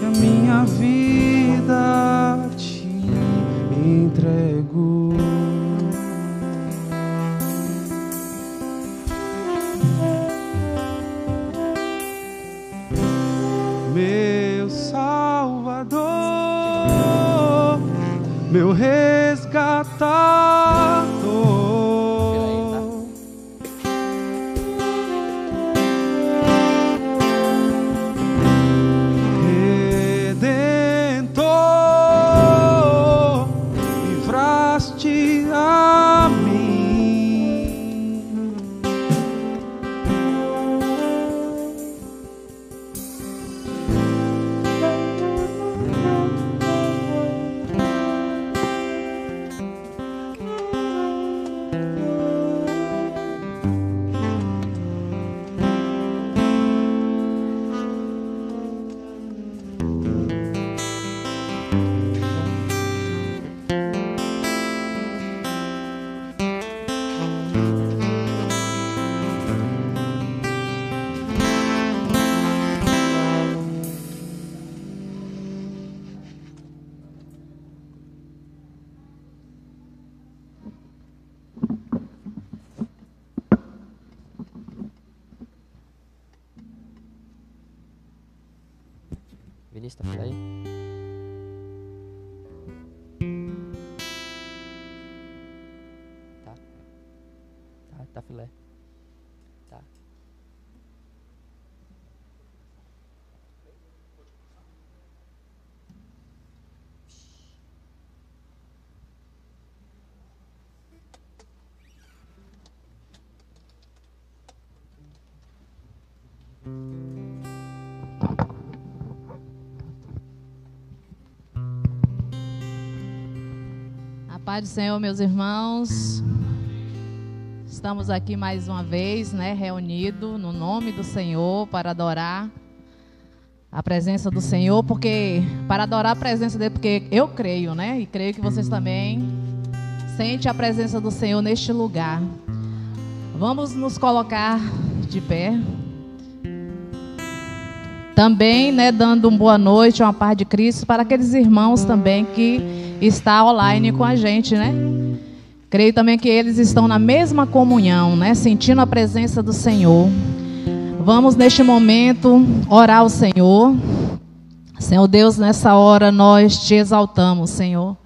e a minha vida te entrego. Meu Salvador, meu resgatador. A paz do Senhor, meus irmãos. Estamos aqui mais uma vez, né, reunidos no nome do Senhor para adorar a presença do Senhor, porque para adorar a presença dele, porque eu creio, né, e creio que vocês também sentem a presença do Senhor neste lugar. Vamos nos colocar de pé. Também, né, dando uma boa noite, uma paz de Cristo para aqueles irmãos também que está online com a gente, né? Creio também que eles estão na mesma comunhão, né, sentindo a presença do Senhor. Vamos neste momento orar ao Senhor. Senhor Deus, nessa hora nós te exaltamos, Senhor.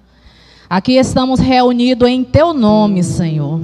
Aqui estamos reunidos em teu nome, Senhor.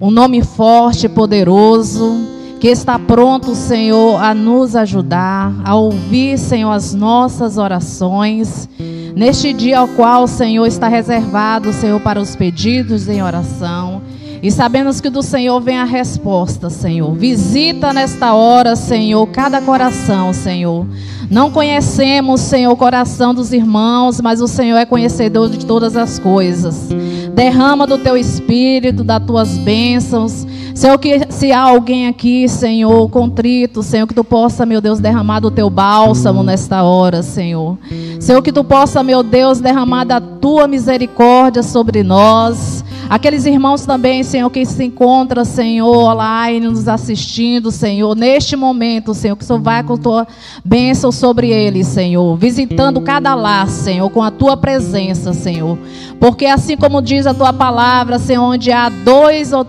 Um nome forte, poderoso, que está pronto, Senhor, a nos ajudar, a ouvir, Senhor, as nossas orações. Neste dia ao qual Senhor está reservado, Senhor, para os pedidos em oração. E sabemos que do Senhor vem a resposta, Senhor. Visita nesta hora, Senhor, cada coração, Senhor. Não conhecemos, Senhor, o coração dos irmãos, mas o Senhor é conhecedor de todas as coisas. Derrama do teu espírito, das tuas bênçãos. Senhor, que se há alguém aqui, Senhor, contrito, Senhor, que tu possa, meu Deus, derramar do teu bálsamo nesta hora, Senhor. Senhor, que tu possa, meu Deus, derramar da tua misericórdia sobre nós. Aqueles irmãos também, Senhor, que se encontram, Senhor, online, nos assistindo, Senhor, neste momento, Senhor, que o Senhor vai com a tua bênção sobre eles, Senhor, visitando cada lar, Senhor, com a tua presença, Senhor. Porque assim como diz a tua palavra, Senhor, onde há dois ou,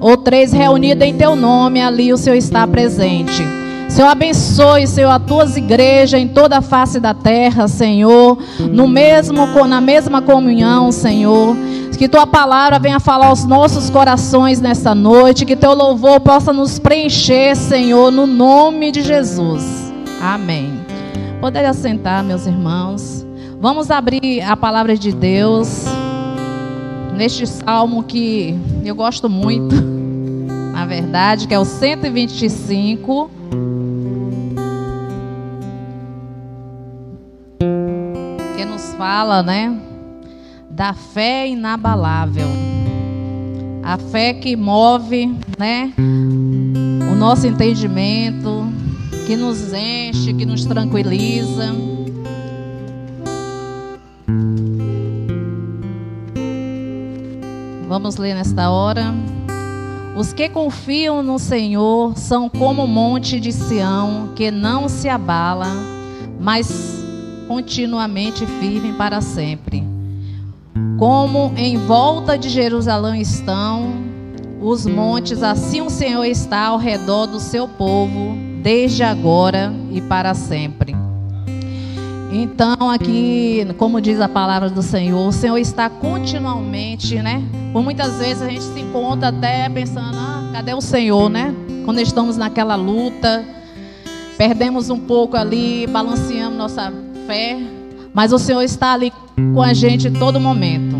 ou três reunidos em teu nome, ali o Senhor está presente. Senhor, abençoe, Senhor, as tuas igrejas em toda a face da terra, Senhor, no mesmo, na mesma comunhão, Senhor. Que tua palavra venha falar aos nossos corações nesta noite, que teu louvor possa nos preencher, Senhor, no nome de Jesus. Amém. Poderia sentar, meus irmãos. Vamos abrir a palavra de Deus neste salmo que eu gosto muito, na verdade, que é o 125. Que nos fala, né, da fé inabalável. A fé que move, né, o nosso entendimento, que nos enche, que nos tranquiliza. Vamos ler nesta hora. Os que confiam no Senhor são como o monte de Sião, que não se abala, mas continuamente firme para sempre. Como em volta de Jerusalém estão os montes, assim o Senhor está ao redor do seu povo, desde agora e para sempre. Então, aqui, como diz a palavra do Senhor, o Senhor está continuamente, né? Por muitas vezes a gente se encontra até pensando, ah, cadê o Senhor, né? Quando estamos naquela luta, perdemos um pouco ali, balanceamos nossa fé, mas o Senhor está ali com a gente em todo momento.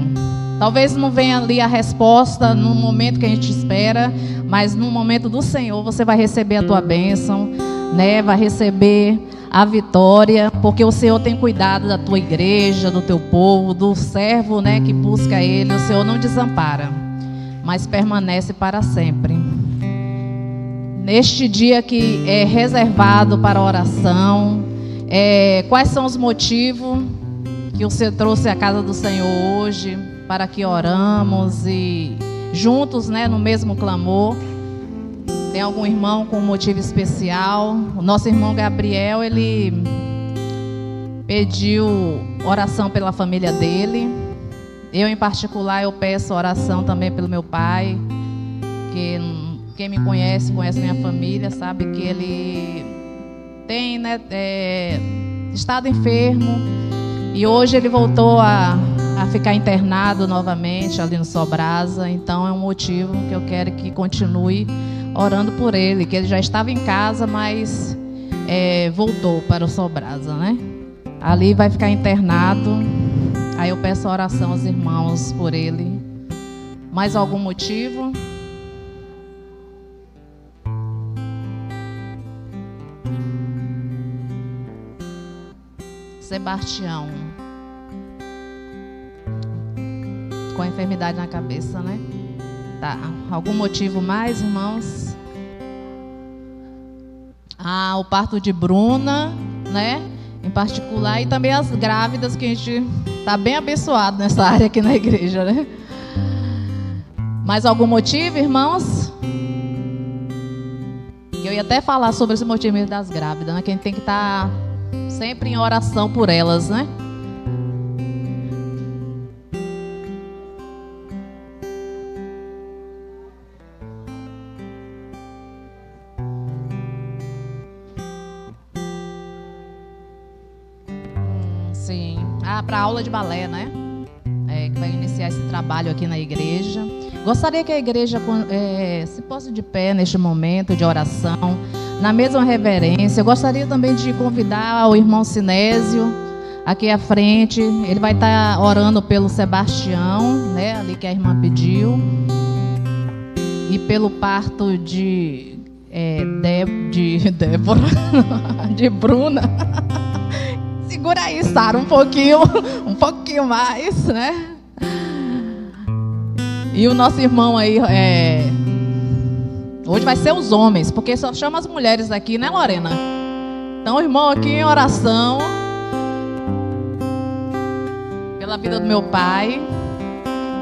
Talvez não venha ali a resposta no momento que a gente espera, mas no momento do Senhor você vai receber a tua bênção, né? Vai receber a vitória, porque o Senhor tem cuidado da tua igreja, do teu povo, do servo, né, que busca ele. O Senhor não desampara, mas permanece para sempre. Neste dia que é reservado para oração, é, quais são os motivos que o Senhor trouxe à casa do Senhor hoje para que oramos e juntos, né, no mesmo clamor. Tem algum irmão com motivo especial? O nosso irmão Gabriel, ele pediu oração pela família dele. Eu, em particular, eu peço oração também pelo meu pai, que quem me conhece, conhece minha família, sabe que ele tem né, é, estado enfermo e hoje ele voltou a, a ficar internado novamente ali no Sobrasa. Então é um motivo que eu quero que continue orando por ele, que ele já estava em casa, mas é, voltou para o Sobrasa, né? Ali vai ficar internado. Aí eu peço oração aos irmãos por ele. Mais algum motivo? Sebastião. Com a enfermidade na cabeça, né? Tá. Algum motivo mais, irmãos? Ah, o parto de Bruna, né? Em particular, e também as grávidas, que a gente está bem abençoado nessa área aqui na igreja, né? Mais algum motivo, irmãos? Eu ia até falar sobre esse motivo das grávidas, né? Que a gente tem que estar tá sempre em oração por elas, né? Para aula de balé, né? É, que vai iniciar esse trabalho aqui na igreja. Gostaria que a igreja é, se posse de pé neste momento de oração, na mesma reverência. Eu gostaria também de convidar o irmão Sinésio aqui à frente. Ele vai estar orando pelo Sebastião, né? Ali que a irmã pediu. E pelo parto de, é, de, de Débora, de Bruna. Segura aí, Sara, um pouquinho, um pouquinho mais, né? E o nosso irmão aí, é... hoje vai ser os homens, porque só chama as mulheres aqui, né, Lorena? Então, irmão aqui em oração pela vida do meu pai,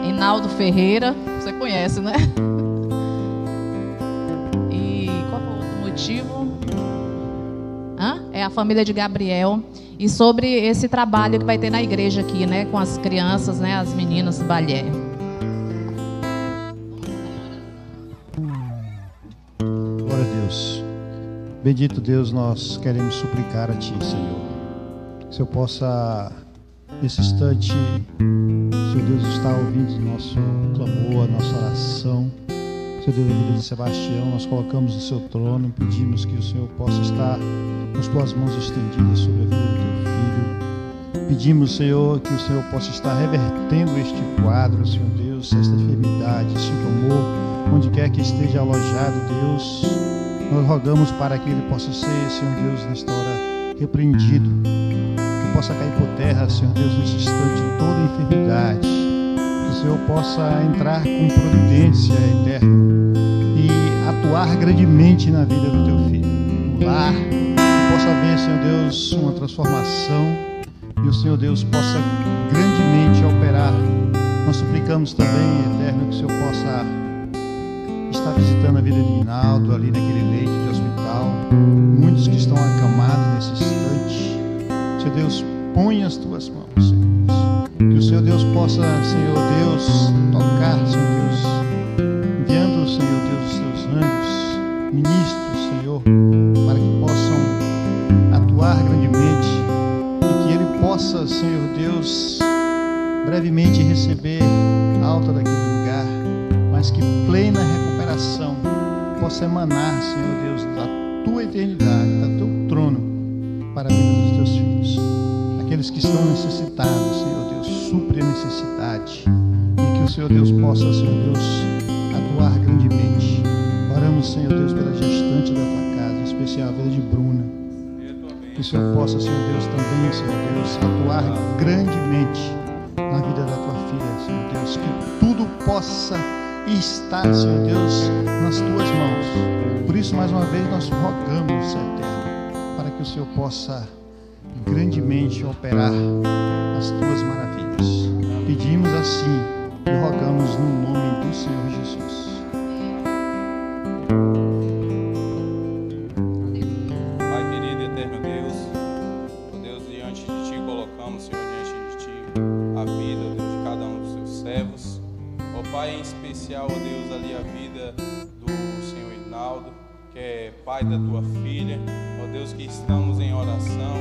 Inaldo Ferreira, você conhece, né? E qual foi o outro motivo? Hã? É a família de Gabriel e sobre esse trabalho que vai ter na igreja aqui, né, com as crianças, né, as meninas do balé. Glória a Deus. Bendito Deus, nós queremos suplicar a Ti, Senhor. Que eu possa, nesse instante, Senhor Deus, estar ouvindo nosso clamor, a nossa oração. Senhor Deus, a vida de Sebastião, nós colocamos no Seu trono e pedimos que o Senhor possa estar com as Tuas mãos estendidas sobre a vida do Pedimos, Senhor, que o Senhor possa estar revertendo este quadro, Senhor Deus, esta enfermidade, este tumor, onde quer que esteja alojado, Deus. Nós rogamos para que ele possa ser, Senhor Deus, nesta hora repreendido, que possa cair por terra, Senhor Deus, nesse instante toda enfermidade, que o Senhor possa entrar com providência eterna e atuar grandemente na vida do teu filho, no lar, que possa ver, Senhor Deus, uma transformação e o Senhor Deus possa grandemente operar. Nós suplicamos também, Eterno, que o Senhor possa estar visitando a vida de Rinaldo ali naquele leito de hospital. Muitos que estão acamados nesse instante. Senhor Deus, impõe as tuas mãos, Senhor Deus. Que o Senhor Deus possa, Senhor Deus, tocar, Senhor Deus, enviando, Senhor Deus, os teus anjos, ministros, Senhor, possa, Senhor Deus, brevemente receber alta daquele lugar, mas que plena recuperação possa emanar, Senhor Deus, da tua eternidade, do teu trono, para a vida dos teus filhos. Aqueles que estão necessitados, Senhor Deus, supre a necessidade. E que o Senhor Deus possa, Senhor Deus, atuar grandemente. Oramos, Senhor Deus, pela gestante da tua casa, em especial a vida de Bruna. Que o Senhor possa, Senhor Deus, também, Senhor Deus, atuar grandemente na vida da tua filha, Senhor Deus. Que tudo possa estar, Senhor Deus, nas tuas mãos. Por isso, mais uma vez, nós rogamos, Eterno, para que o Senhor possa grandemente operar as tuas maravilhas. Pedimos assim e rogamos no nome do Senhor Jesus. Pai da Tua filha. Ó Deus, que estamos em oração.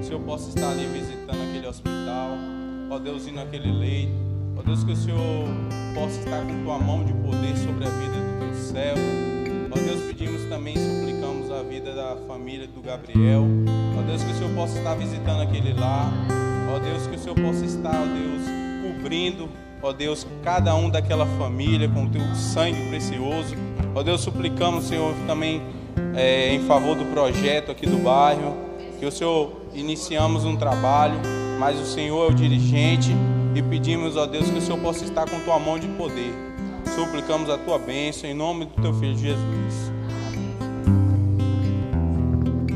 O Senhor possa estar ali visitando aquele hospital. Ó Deus, indo naquele leito. Ó Deus, que o Senhor possa estar com Tua mão de poder sobre a vida do Teu servo. Ó Deus, pedimos também, suplicamos a vida da família do Gabriel. Ó Deus, que o Senhor possa estar visitando aquele lar. Ó Deus, que o Senhor possa estar, ó Deus, cobrindo, ó Deus, cada um daquela família com o teu sangue precioso. Ó Deus, suplicamos, Senhor, também é, em favor do projeto aqui do bairro. Que o Senhor iniciamos um trabalho, mas o Senhor é o dirigente e pedimos, ó Deus, que o Senhor possa estar com tua mão de poder. Suplicamos a tua bênção em nome do teu filho Jesus.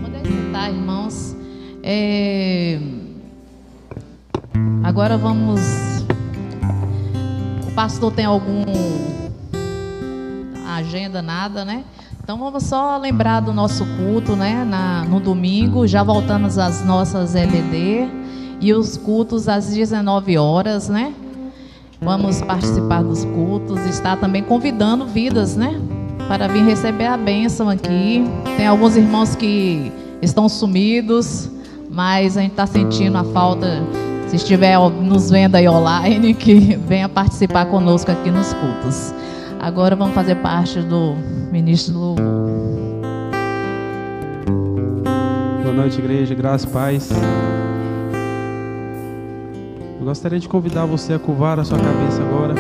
Poder sentar, irmãos. É, Agora vamos. O pastor tem algum agenda, nada, né? Então vamos só lembrar do nosso culto, né? Na, no domingo, já voltamos às nossas LD e os cultos às 19 horas, né? Vamos participar dos cultos, está também convidando vidas, né? Para vir receber a bênção aqui. Tem alguns irmãos que estão sumidos, mas a gente está sentindo a falta. Se estiver nos vendo aí online, que venha participar conosco aqui nos cultos. Agora vamos fazer parte do ministro do. Boa noite, igreja, graça e paz. Eu gostaria de convidar você a curvar a sua cabeça agora.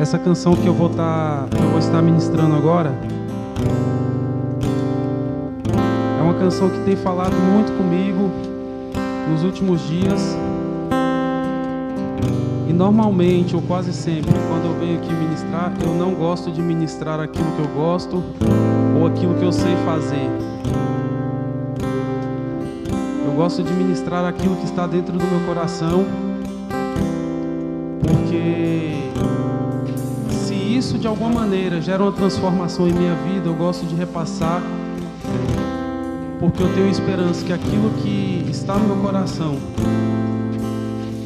Essa canção que eu vou estar, eu vou estar ministrando agora é uma canção que tem falado muito comigo nos últimos dias. E normalmente, ou quase sempre, quando eu venho aqui ministrar, eu não gosto de ministrar aquilo que eu gosto ou aquilo que eu sei fazer. Eu gosto de ministrar aquilo que está dentro do meu coração, porque se isso de alguma maneira gera uma transformação em minha vida, eu gosto de repassar, porque eu tenho esperança que aquilo que está no meu coração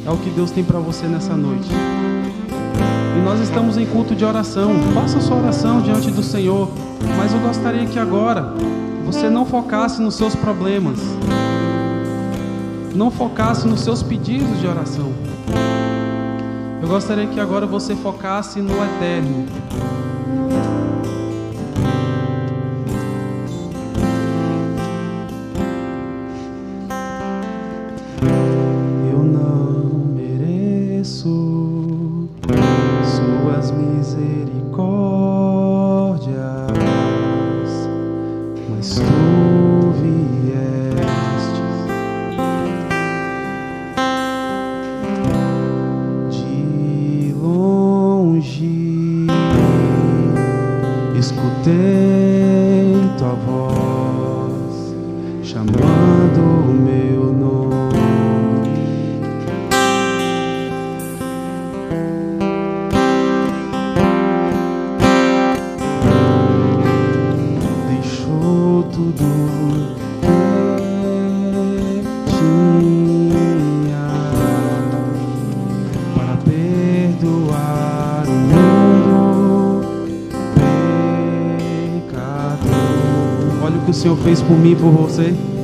é o que Deus tem para você nessa noite. E nós estamos em culto de oração. Faça sua oração diante do Senhor. Mas eu gostaria que agora você não focasse nos seus problemas. Não focasse nos seus pedidos de oração. Eu gostaria que agora você focasse no eterno. Fez por mim e por você.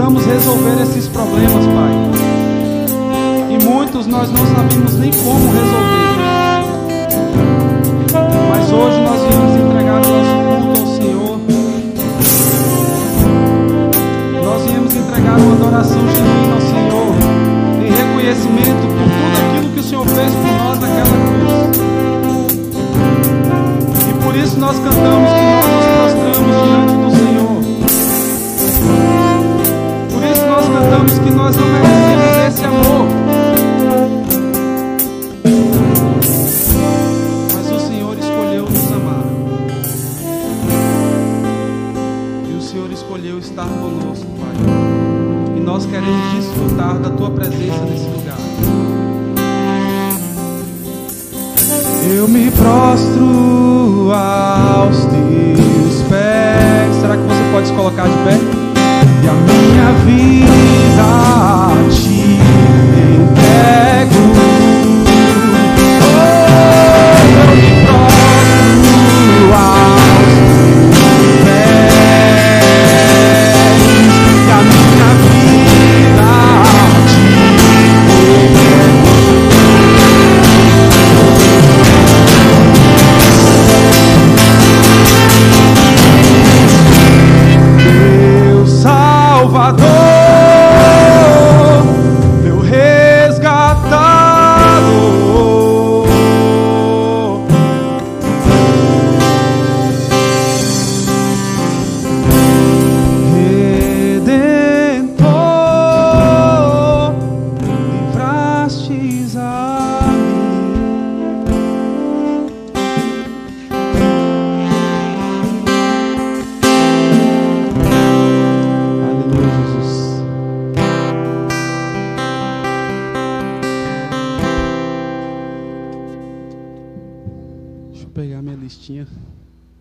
Precisamos resolver esses problemas, Pai. E muitos nós não sabemos nem como resolver. Mas hoje nós viemos entregar o nosso culto ao Senhor. Nós viemos entregar uma adoração genuína ao Senhor, em reconhecimento por tudo aquilo que o Senhor fez por nós naquela cruz. E por isso nós cantamos nós não merecemos esse amor. Mas o Senhor escolheu nos amar. E o Senhor escolheu estar conosco, Pai. E nós queremos desfrutar da tua presença nesse lugar. Eu me prostro aos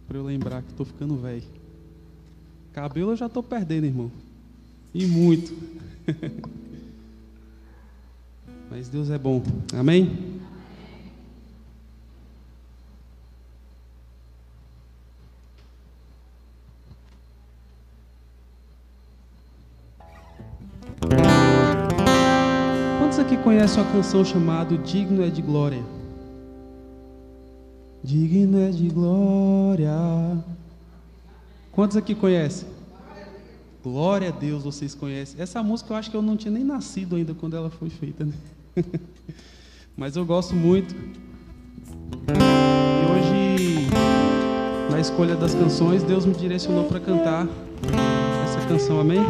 para eu lembrar que estou ficando velho. Cabelo eu já estou perdendo, irmão. E muito. Mas Deus é bom. Amém? Quantos aqui conhecem uma canção chamada Digno é de Glória? Digno é de glória. Quantos aqui conhecem? Glória a Deus, vocês conhecem. Essa música eu acho que eu não tinha nem nascido ainda quando ela foi feita, né? Mas eu gosto muito. E hoje, na escolha das canções, Deus me direcionou para cantar essa canção, amém?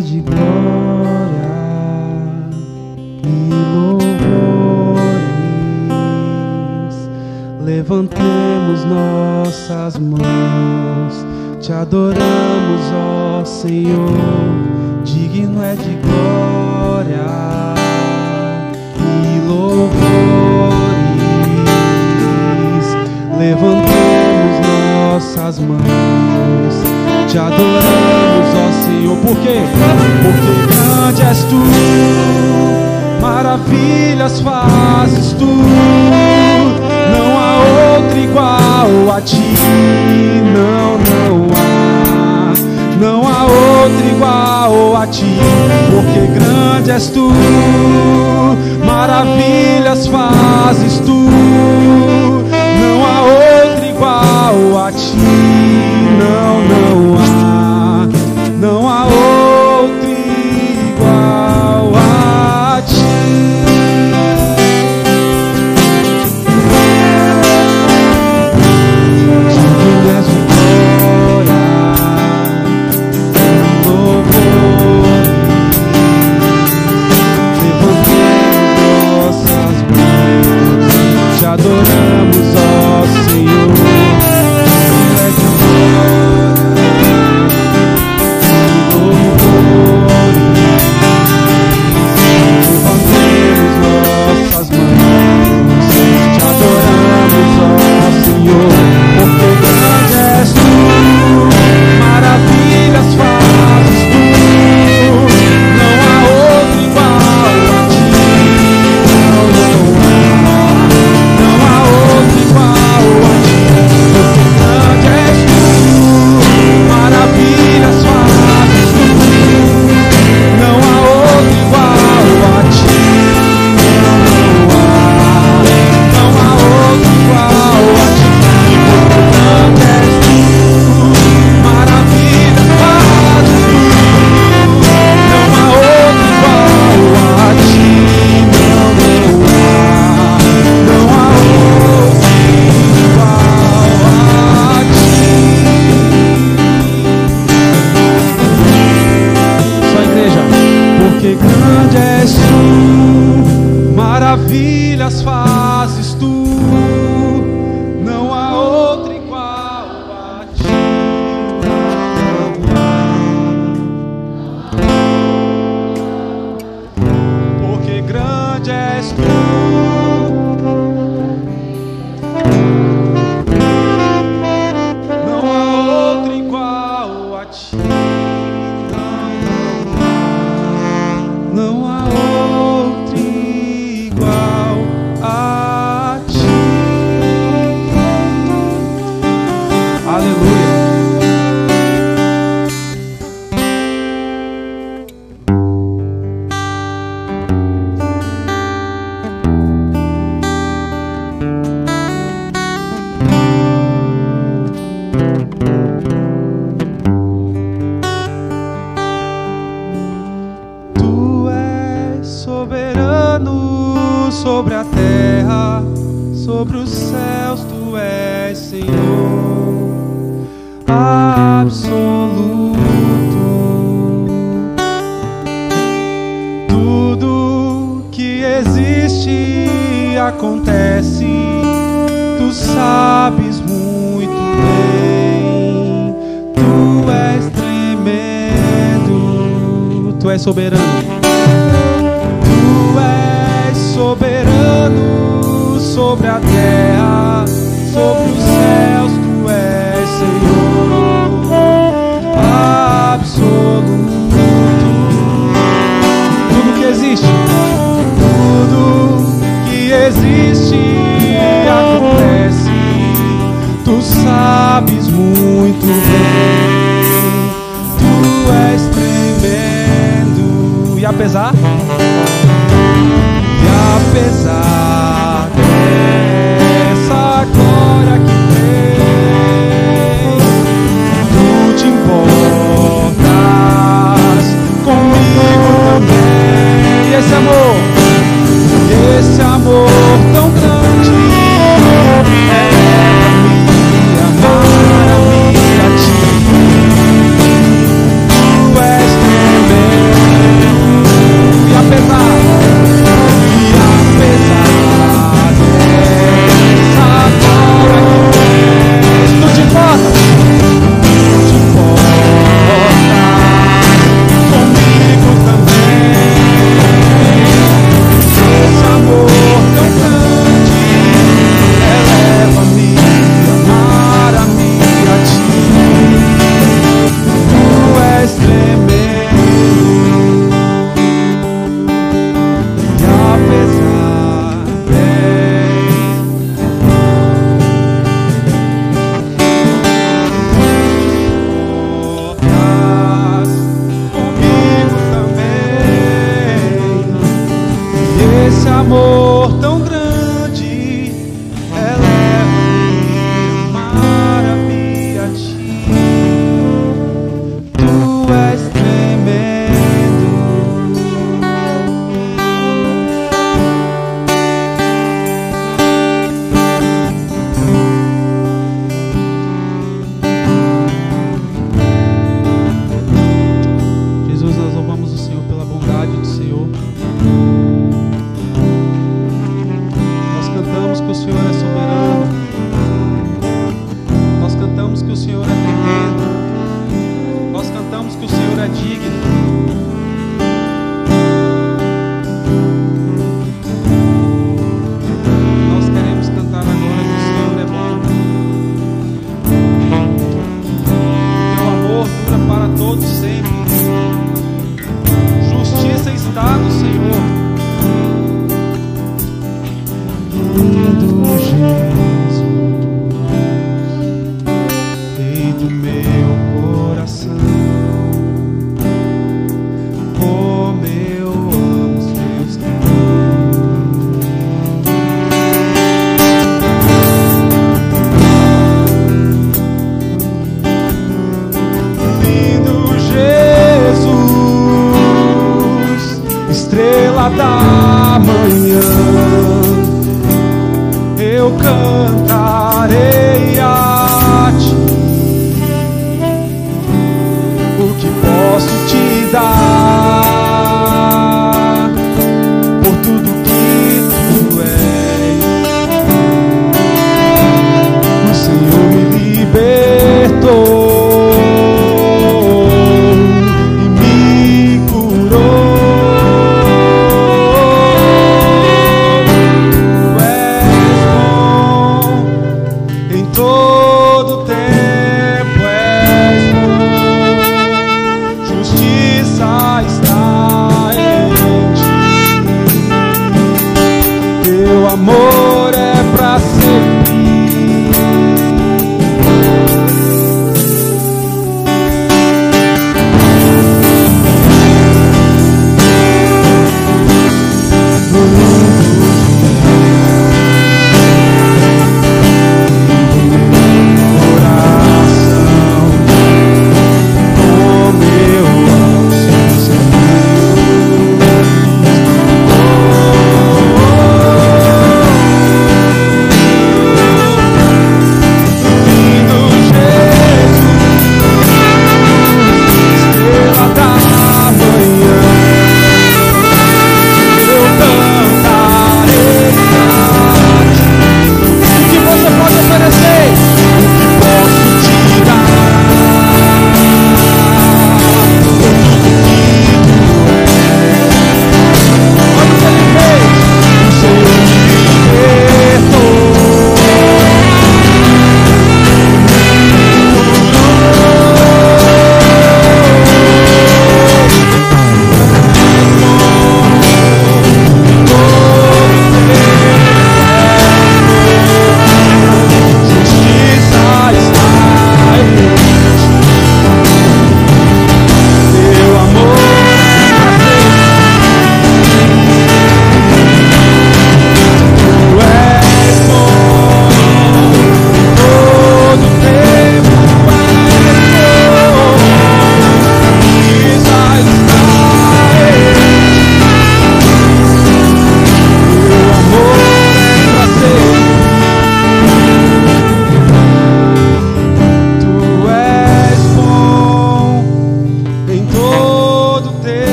De glória e louvores, levantemos nossas mãos, te adoramos, ó Senhor, digno é de glória e louvores, levantemos nossas mãos, te adoramos, ó Senhor, por quê? Porque grande és tu, maravilhas fazes tu, não há outro igual a ti, não, não há, não há outro igual a ti, porque grande és tu, maravilhas fazes tu, maravilhas fazes tu, soberano sobre a terra, sobre os céus, tu és Senhor absoluto. Tudo que existe acontece, tu sabes muito bem. Tu és tremendo, tu és soberano. Soberano sobre a terra, sobre os céus, tu és Senhor absoluto. Tudo que existe, tudo que existe acontece, tu sabes muito bem. Tu és tremendo e apesar Cantamos que o Senhor cantarei